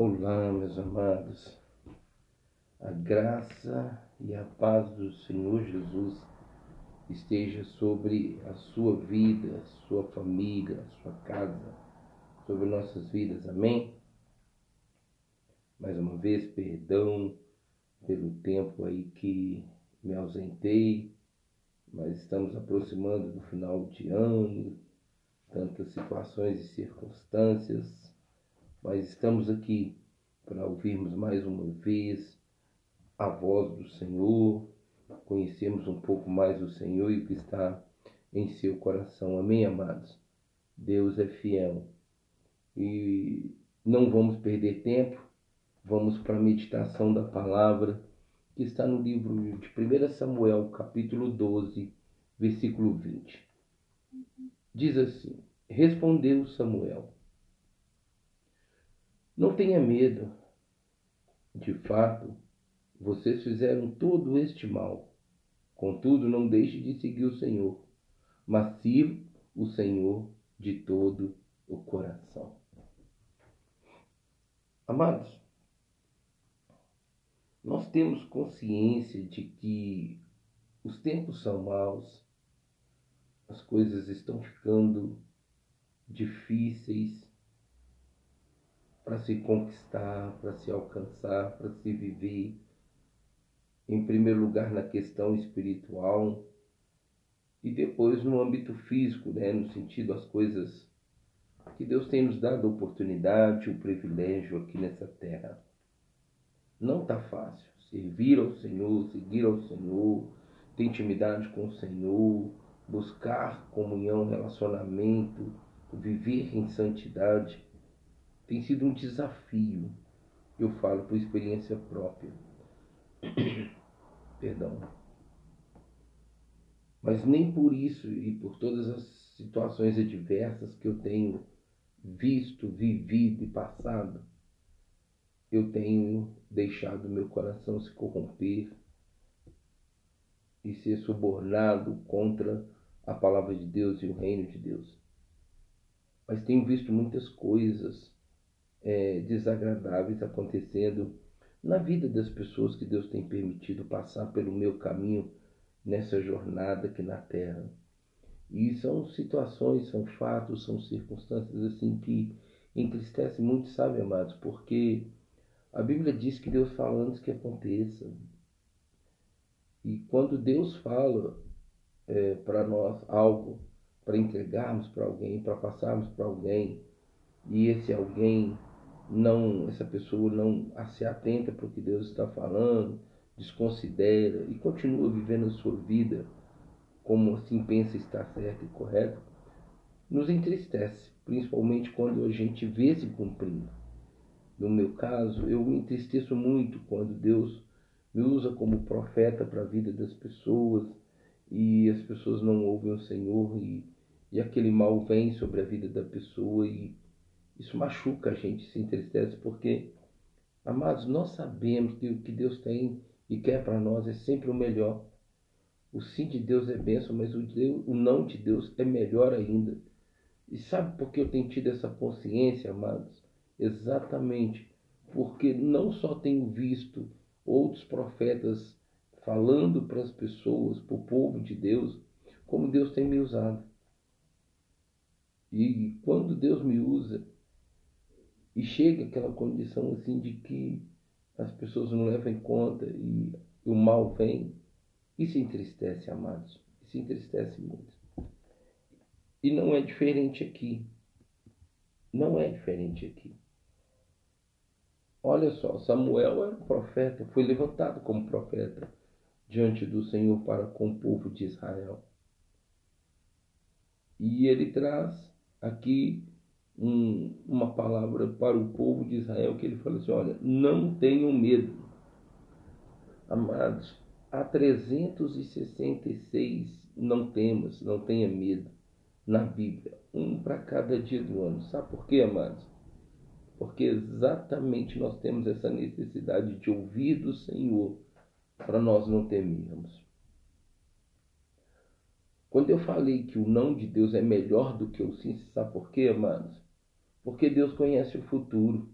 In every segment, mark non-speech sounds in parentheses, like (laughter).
Olá, meus amados. A graça e a paz do Senhor Jesus esteja sobre a sua vida, sua família, sua casa, sobre nossas vidas. Amém? Mais uma vez, perdão pelo tempo aí que me ausentei, mas estamos aproximando do final de ano, tantas situações e circunstâncias mas estamos aqui para ouvirmos mais uma vez a voz do Senhor, conhecermos um pouco mais o Senhor e o que está em seu coração. Amém, amados? Deus é fiel. E não vamos perder tempo, vamos para a meditação da palavra que está no livro de 1 Samuel, capítulo 12, versículo 20. Diz assim: Respondeu Samuel não tenha medo. De fato, vocês fizeram todo este mal. Contudo, não deixe de seguir o Senhor, mas sirva o Senhor de todo o coração. Amados, nós temos consciência de que os tempos são maus, as coisas estão ficando difíceis, para se conquistar, para se alcançar, para se viver. Em primeiro lugar, na questão espiritual e depois no âmbito físico, né? no sentido as coisas que Deus tem nos dado a oportunidade, o privilégio aqui nessa terra. Não está fácil. Servir ao Senhor, seguir ao Senhor, ter intimidade com o Senhor, buscar comunhão, relacionamento, viver em santidade tem sido um desafio. Eu falo por experiência própria. (coughs) Perdão. Mas nem por isso e por todas as situações adversas que eu tenho visto, vivido e passado, eu tenho deixado meu coração se corromper e ser subornado contra a palavra de Deus e o reino de Deus. Mas tenho visto muitas coisas é, desagradáveis acontecendo na vida das pessoas que Deus tem permitido passar pelo meu caminho nessa jornada aqui na Terra. E são situações, são fatos, são circunstâncias assim que entristecem muito, sabe, amados? Porque a Bíblia diz que Deus fala antes que aconteça. E quando Deus fala é, para nós algo, para entregarmos para alguém, para passarmos para alguém, e esse alguém não essa pessoa não se atenta para o que Deus está falando, desconsidera e continua vivendo a sua vida como assim pensa estar certo e correto, nos entristece, principalmente quando a gente vê se cumprindo. No meu caso, eu me entristeço muito quando Deus me usa como profeta para a vida das pessoas e as pessoas não ouvem o Senhor e, e aquele mal vem sobre a vida da pessoa e isso machuca a gente, se entristece, porque, amados, nós sabemos que o que Deus tem e quer para nós é sempre o melhor. O sim de Deus é bênção, mas o, Deus, o não de Deus é melhor ainda. E sabe por que eu tenho tido essa consciência, amados? Exatamente porque não só tenho visto outros profetas falando para as pessoas, para o povo de Deus, como Deus tem me usado. E quando Deus me usa, e chega aquela condição assim de que as pessoas não levam em conta e o mal vem. Isso entristece, amados. Isso entristece muito. E não é diferente aqui. Não é diferente aqui. Olha só, Samuel era um profeta, foi levantado como profeta diante do Senhor para com o povo de Israel. E ele traz aqui um, uma palavra para o povo de Israel que ele fala assim: olha, não tenham medo. Amados, há 366 não temas, não tenha medo na Bíblia, um para cada dia do ano. Sabe por quê, amados? Porque exatamente nós temos essa necessidade de ouvir do Senhor para nós não temermos. Quando eu falei que o não de Deus é melhor do que o sim, sabe por quê, amados? Porque Deus conhece o futuro.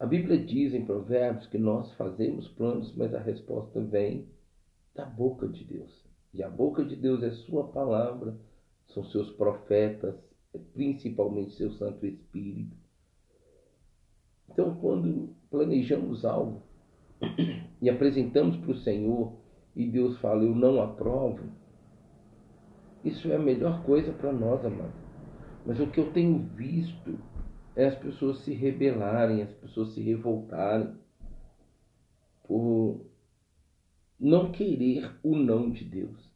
A Bíblia diz em Provérbios que nós fazemos planos, mas a resposta vem da boca de Deus. E a boca de Deus é Sua palavra, são seus profetas, principalmente seu Santo Espírito. Então, quando planejamos algo (clears throat) e apresentamos para o Senhor e Deus fala, eu não aprovo, isso é a melhor coisa para nós, amados. Mas o que eu tenho visto é as pessoas se rebelarem, as pessoas se revoltarem por não querer o não de Deus.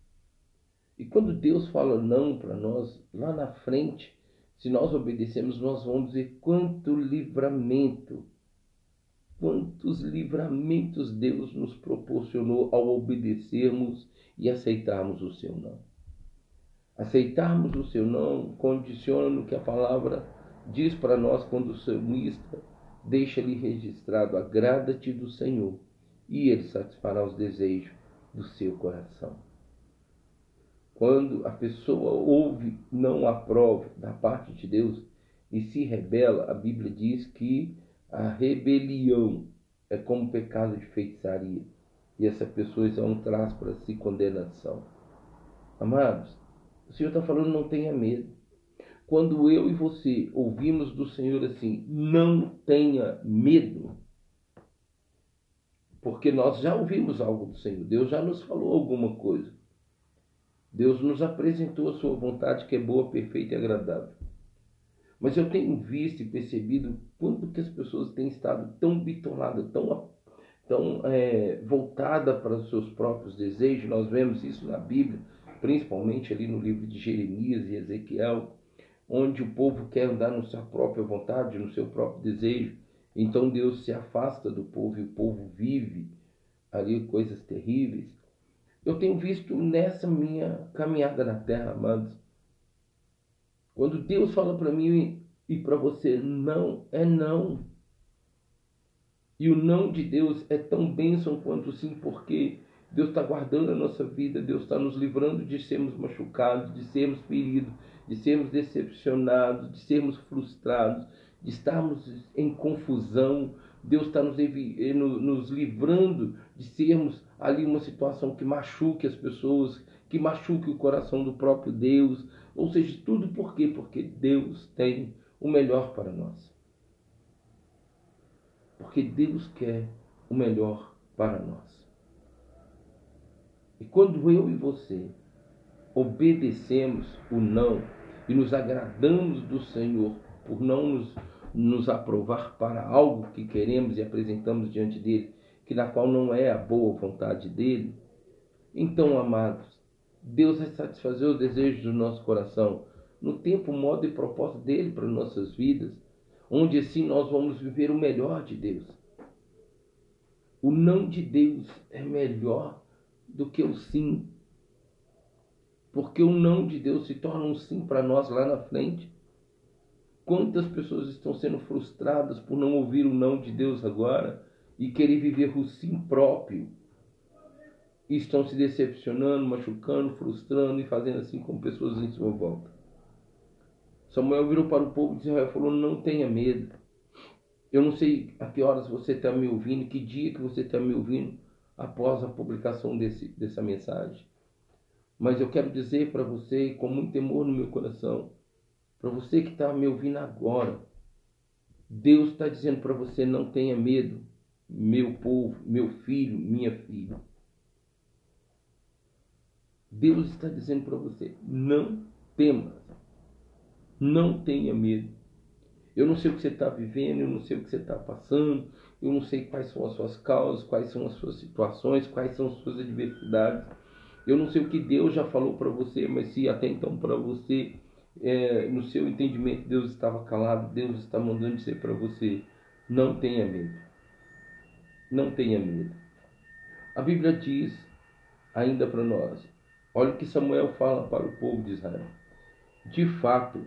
E quando Deus fala não para nós, lá na frente, se nós obedecemos, nós vamos ver quanto livramento, quantos livramentos Deus nos proporcionou ao obedecermos e aceitarmos o seu não. Aceitarmos o seu não condiciona no que a palavra diz para nós quando o salmista deixa ali registrado: agrada-te do Senhor e ele satisfará os desejos do seu coração. Quando a pessoa ouve, não aprova da parte de Deus e se rebela, a Bíblia diz que a rebelião é como pecado de feitiçaria. E essa pessoa então traz para si condenação. Amados, o Senhor está falando, não tenha medo. Quando eu e você ouvimos do Senhor assim, não tenha medo, porque nós já ouvimos algo do Senhor, Deus já nos falou alguma coisa. Deus nos apresentou a sua vontade que é boa, perfeita e agradável. Mas eu tenho visto e percebido quanto que as pessoas têm estado tão bitoladas, tão, tão é, voltadas para os seus próprios desejos. Nós vemos isso na Bíblia, principalmente ali no livro de Jeremias e Ezequiel, onde o povo quer andar na sua própria vontade, no seu próprio desejo. Então Deus se afasta do povo e o povo vive ali coisas terríveis eu tenho visto nessa minha caminhada na terra, amados. Quando Deus fala para mim e para você, não é não. E o não de Deus é tão bênção quanto sim, porque Deus está guardando a nossa vida, Deus está nos livrando de sermos machucados, de sermos feridos, de sermos decepcionados, de sermos frustrados, de estarmos em confusão. Deus está nos, nos livrando de sermos ali uma situação que machuque as pessoas, que machuque o coração do próprio Deus. Ou seja, tudo por quê? Porque Deus tem o melhor para nós. Porque Deus quer o melhor para nós. E quando eu e você obedecemos o não e nos agradamos do Senhor por não nos, nos aprovar para algo que queremos e apresentamos diante dele, que na qual não é a boa vontade dele, então, amados, Deus vai satisfazer os desejos do nosso coração no tempo, modo e propósito dele para nossas vidas, onde assim nós vamos viver o melhor de Deus. O não de Deus é melhor do que o sim. Porque o não de Deus se torna um sim para nós lá na frente. Quantas pessoas estão sendo frustradas por não ouvir o não de Deus agora? e querer viver o sim próprio. E estão se decepcionando, machucando, frustrando e fazendo assim com pessoas em sua volta. Samuel virou para o povo de Israel e falou: Não tenha medo. Eu não sei a que horas você está me ouvindo, que dia que você está me ouvindo após a publicação desse, dessa mensagem. Mas eu quero dizer para você, com muito temor no meu coração, para você que está me ouvindo agora, Deus está dizendo para você: não tenha medo meu povo, meu filho, minha filha. Deus está dizendo para você: não tema, não tenha medo. Eu não sei o que você está vivendo, eu não sei o que você está passando, eu não sei quais são as suas causas, quais são as suas situações, quais são as suas adversidades. Eu não sei o que Deus já falou para você, mas se até então para você, é, no seu entendimento, Deus estava calado, Deus está mandando dizer para você: não tenha medo não tenha medo. A Bíblia diz ainda para nós: olha o que Samuel fala para o povo de Israel. De fato,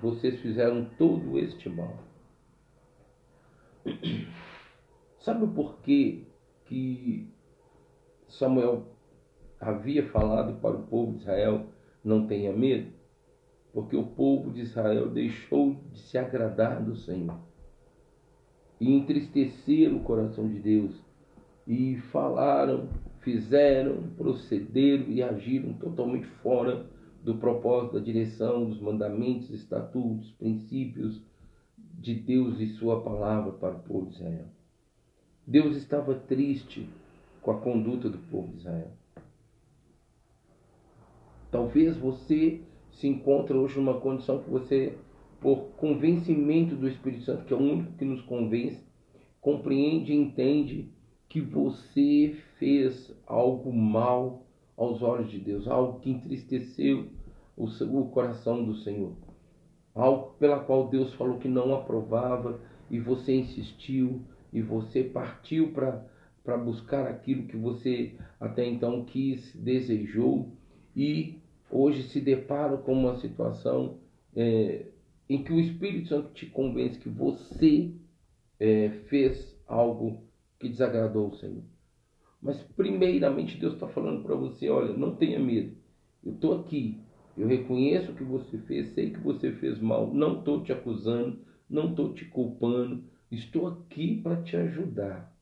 vocês fizeram todo este mal. Sabe o porquê que Samuel havia falado para o povo de Israel não tenha medo? Porque o povo de Israel deixou de se agradar do Senhor. e entristeceram o coração de Deus e falaram, fizeram, procederam e agiram totalmente fora do propósito, da direção, dos mandamentos, estatutos, princípios de Deus e Sua palavra para o povo de Israel. Deus estava triste com a conduta do povo de Israel. Talvez você se encontre hoje numa condição que você, por convencimento do Espírito Santo, que é o único que nos convence, compreende e entende que você fez algo mal aos olhos de Deus, algo que entristeceu o, seu, o coração do Senhor, algo pela qual Deus falou que não aprovava e você insistiu e você partiu para buscar aquilo que você até então quis, desejou e hoje se depara com uma situação é, em que o Espírito Santo te convence que você é, fez algo que desagradou o Senhor. Mas primeiramente Deus está falando para você, olha, não tenha medo. Eu estou aqui. Eu reconheço o que você fez, sei que você fez mal. Não estou te acusando, não estou te culpando. Estou aqui para te ajudar.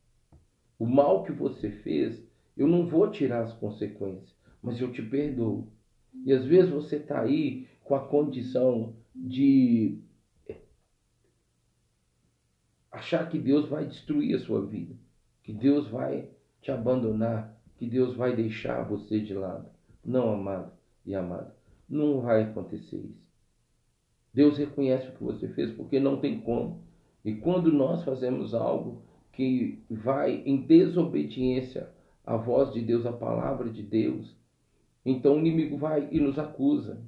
O mal que você fez, eu não vou tirar as consequências, mas eu te perdoo. E às vezes você está aí com a condição de achar que Deus vai destruir a sua vida, que Deus vai te abandonar, que Deus vai deixar você de lado. Não, amado e amada, não vai acontecer isso. Deus reconhece o que você fez porque não tem como. E quando nós fazemos algo que vai em desobediência à voz de Deus, à palavra de Deus, então o inimigo vai e nos acusa.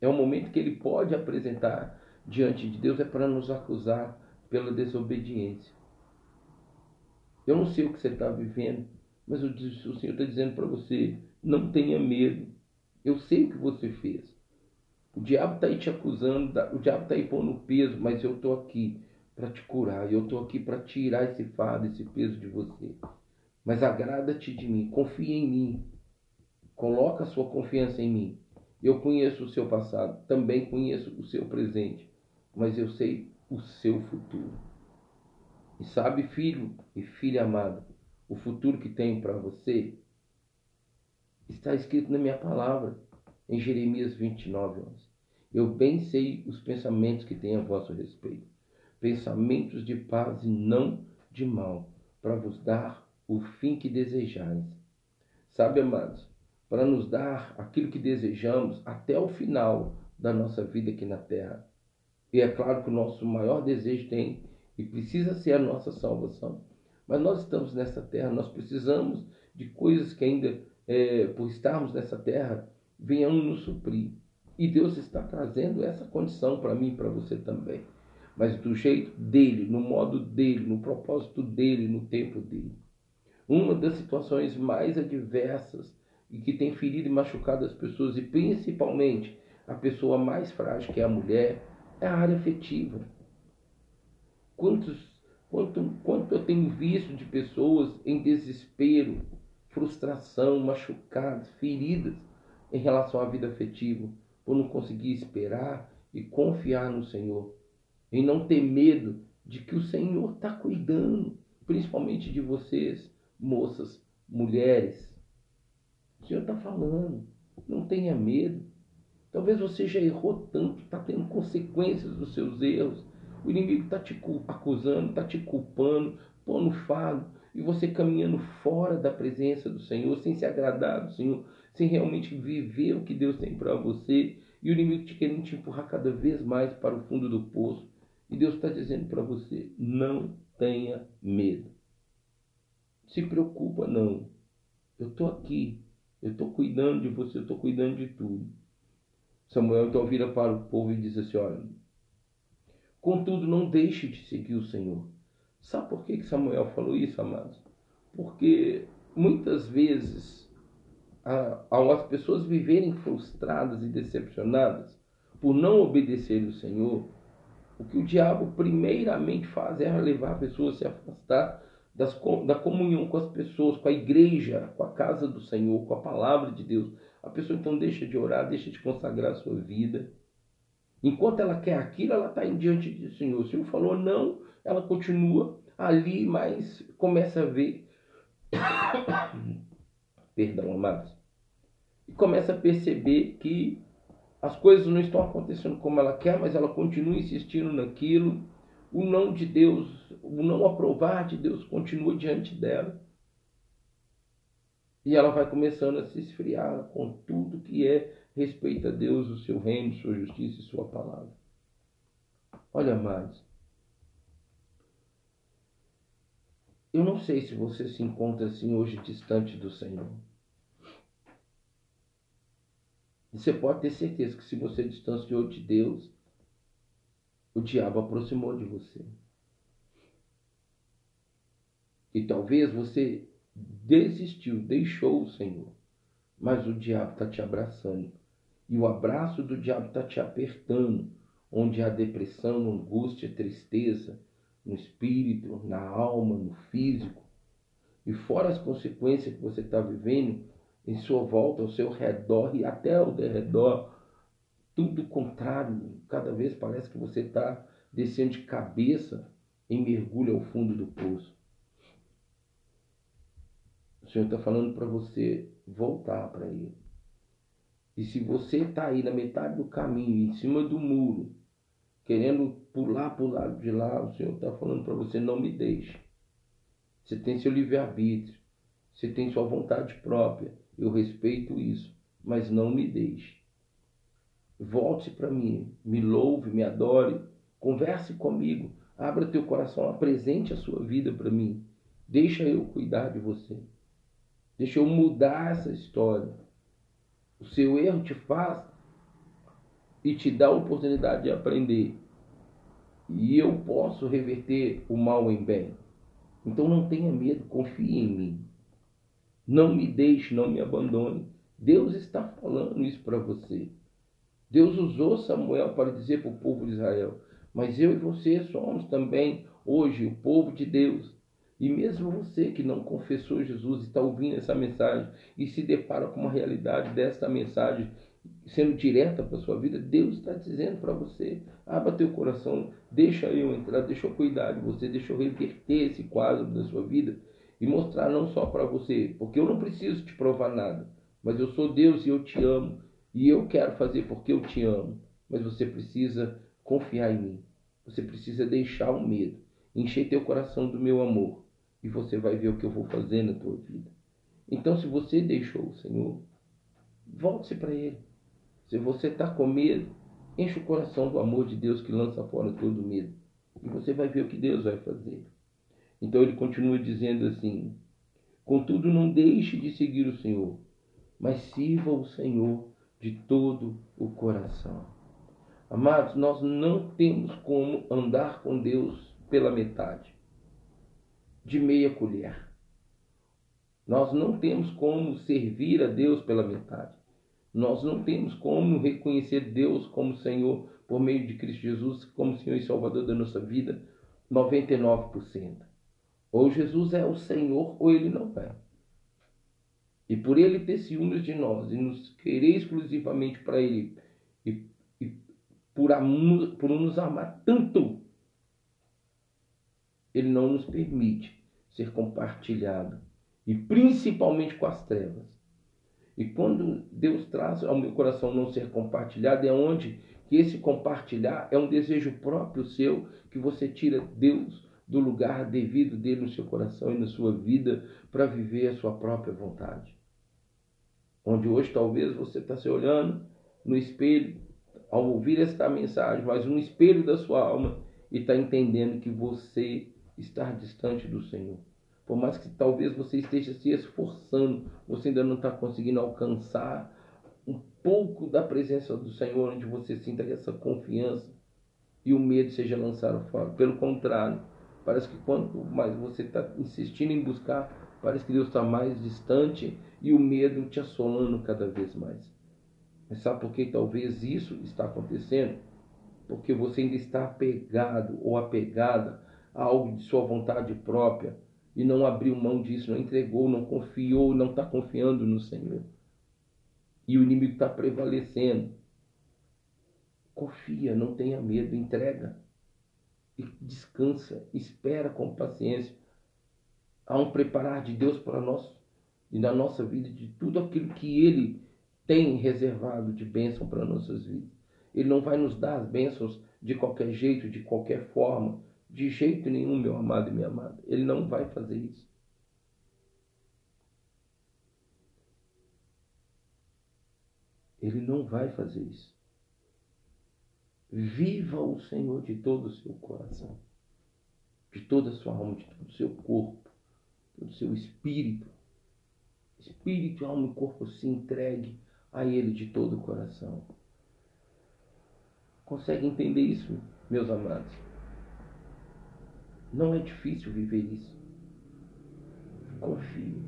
É o momento que ele pode apresentar diante de Deus é para nos acusar pela desobediência. Eu não sei o que você está vivendo, mas o, Senhor está dizendo para você: não tenha medo. Eu sei o que você fez. O diabo está aí te acusando, o diabo está aí pondo peso, mas eu estou aqui para te curar. Eu estou aqui para tirar esse fardo, esse peso de você. Mas agrada-te de mim, confia em mim. Coloca a sua confiança em mim. Eu conheço o seu passado, também conheço o seu presente, mas eu sei o seu futuro. E sabe, filho e filha amada, o futuro que tenho para você está escrito na minha palavra, em Jeremias 29, 11. Eu bem sei os pensamentos que tenho a vosso respeito, pensamentos de paz e não de mal, para vos dar o fim que desejais. Sabe, amados, para nos dar aquilo que desejamos até o final da nossa vida aqui na terra. E é claro que o nosso maior desejo tem e precisa ser a nossa salvação. Mas nós estamos nessa terra, nós precisamos de coisas que ainda, é, por estarmos nessa terra, venham nos suprir. E Deus está trazendo essa condição para mim e para você também. Mas do jeito dele, no modo dele, no propósito dele, no tempo dele. Uma das situações mais adversas e que tem ferido e machucado as pessoas, e principalmente a pessoa mais frágil, que é a mulher, é a área afetiva. Quantos, quanto, quanto eu tenho visto de pessoas em desespero, frustração, machucadas, feridas em relação à vida afetiva, por não conseguir esperar e confiar no Senhor, em não ter medo de que o Senhor está cuidando, principalmente de vocês, moças, mulheres, o Senhor está falando. Não tenha medo. Talvez você já errou tanto, está tendo consequências dos seus erros. O inimigo está te acusando, está te culpando, pondo fardo, e você caminhando fora da presença do Senhor, sem se agradar do Senhor, sem realmente viver o que Deus tem para você, e o inimigo te querendo te empurrar cada vez mais para o fundo do poço. E Deus está dizendo para você: não tenha medo. Se preocupa, não. Eu estou aqui. Eu estou cuidando de você, eu estou cuidando de tudo. Samuel então vira para o povo e diz assim: Olha, contudo, não deixe de seguir o Senhor. Sabe por que Samuel falou isso, amados? Porque muitas vezes, ao as pessoas viverem frustradas e decepcionadas por não obedecer o Senhor, o que o diabo primeiramente faz é levar a pessoa a se afastar das, da comunhão com as pessoas, com a igreja, com a casa do Senhor, com a palavra de Deus. A pessoa então deixa de orar, deixa de consagrar a sua vida. Enquanto ela quer aquilo, ela está em diante do Senhor. O Senhor falou não, ela continua ali, mas começa a ver. (coughs) Perdão, amados. E começa a perceber que as coisas não estão acontecendo como ela quer, mas ela continua insistindo naquilo. O não de Deus, o não aprovar de Deus continua diante dela. E ela vai começando a se esfriar com tudo que é respeito a Deus, o seu reino, sua justiça e sua palavra. Olha, mais. Eu não sei se você se encontra assim hoje distante do Senhor. Você pode ter certeza que se você distanciou de Deus, o diabo aproximou de você. E talvez você desistiu, deixou o Senhor, mas o diabo está te abraçando. E o abraço do diabo está te apertando, onde há depressão, angústia, tristeza, no espírito, na alma, no físico. E fora as consequências que você está vivendo, em sua volta, ao seu redor e até ao redor, tudo contrário. Cada vez parece que você está descendo de cabeça em mergulho ao fundo do poço. O Senhor está falando para você voltar para Ele. E se você está aí na metade do caminho, em cima do muro, querendo pular para o lado de lá, o Senhor está falando para você: não me deixe. Você tem seu livre-arbítrio, você tem sua vontade própria. Eu respeito isso, mas não me deixe. Volte para mim, me louve, me adore, converse comigo, abra teu coração, apresente a sua vida para mim. Deixa eu cuidar de você. Deixa eu mudar essa história. O seu erro te faz e te dá a oportunidade de aprender. E eu posso reverter o mal em bem. Então não tenha medo, confie em mim. Não me deixe, não me abandone. Deus está falando isso para você. Deus usou Samuel para dizer para o povo de Israel: Mas eu e você somos também hoje o povo de Deus. E mesmo você que não confessou Jesus e está ouvindo essa mensagem e se depara com uma realidade desta mensagem sendo direta para a sua vida, Deus está dizendo para você: abra teu coração, deixa eu entrar, deixa eu cuidar de você, deixa eu reverter esse quadro da sua vida e mostrar não só para você, porque eu não preciso te provar nada, mas eu sou Deus e eu te amo e eu quero fazer porque eu te amo. Mas você precisa confiar em mim. Você precisa deixar o medo, encher teu coração do meu amor e você vai ver o que eu vou fazer na tua vida. Então, se você deixou o Senhor, volte-se para Ele. Se você está com medo, enche o coração do amor de Deus que lança fora todo medo. E você vai ver o que Deus vai fazer. Então ele continua dizendo assim: Contudo, não deixe de seguir o Senhor, mas sirva o Senhor de todo o coração. Amados, nós não temos como andar com Deus pela metade, de meia colher. Nós não temos como servir a Deus pela metade. Nós não temos como reconhecer Deus como Senhor por meio de Cristo Jesus, como Senhor e Salvador da nossa vida, 99%. Ou Jesus é o Senhor ou ele não é. E por ele ter ciúmes de nós e nos querer exclusivamente para ele e, e por, amor, por nos amar tanto, ele não nos permite ser compartilhado e principalmente com as trevas. E quando Deus traz ao meu coração não ser compartilhado, é onde que esse compartilhar é um desejo próprio seu, que você tira Deus do lugar devido dele no seu coração e na sua vida para viver a sua própria vontade. Onde hoje talvez você está se olhando no espelho ao ouvir esta mensagem, mas no espelho da sua alma e está entendendo que você está distante do Senhor. Por mais que talvez você esteja se esforçando, você ainda não está conseguindo alcançar um pouco da presença do Senhor, onde você sinta essa confiança e o medo seja lançado fora. Pelo contrário, Parece que quanto mais você está insistindo em buscar, parece que Deus está mais distante e o medo te assolando cada vez mais. Mas sabe por que talvez isso está acontecendo? Porque você ainda está apegado ou apegada a algo de sua vontade própria e não abriu mão disso, não entregou, não confiou, não está confiando no Senhor. E o inimigo está prevalecendo. Confia, não tenha medo, entrega. E descansa, espera com paciência. Há um preparar de Deus para nós e na nossa vida de tudo aquilo que Ele tem reservado de bênção para nossas vidas. Ele não vai nos dar as bênçãos de qualquer jeito, de qualquer forma, de jeito nenhum, meu amado e minha amada. Ele não vai fazer isso. Ele não vai fazer isso. Viva o Senhor de todo o seu coração, de toda a sua alma, de todo o seu corpo, todo o seu espírito. Espírito, alma e corpo se entregue a Ele de todo o coração. Consegue entender isso, meus amados? Não é difícil viver isso. Confie.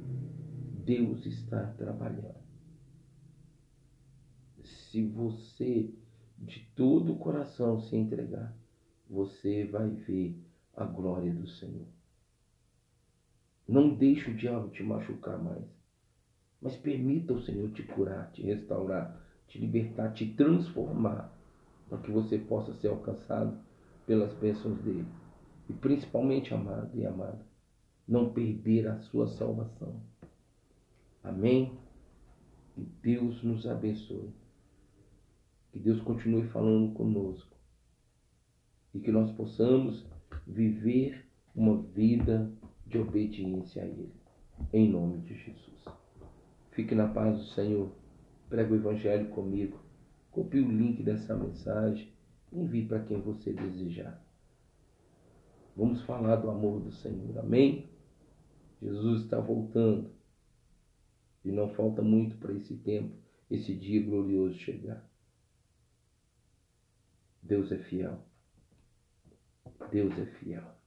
Deus está trabalhando. Se você de todo o coração se entregar, você vai ver a glória do Senhor. Não deixe o diabo te machucar mais, mas permita o Senhor te curar, te restaurar, te libertar, te transformar, para que você possa ser alcançado pelas bênçãos dele. E principalmente, amado e amada, não perder a sua salvação. Amém? Que Deus nos abençoe. Que Deus continue falando conosco. E que nós possamos viver uma vida de obediência a Ele. Em nome de Jesus. Fique na paz do Senhor. Prega o Evangelho comigo. Copie o link dessa mensagem. Envie para quem você desejar. Vamos falar do amor do Senhor. Amém? Jesus está voltando. E não falta muito para esse tempo, esse dia glorioso chegar. Deus é fiel. Deus é fiel.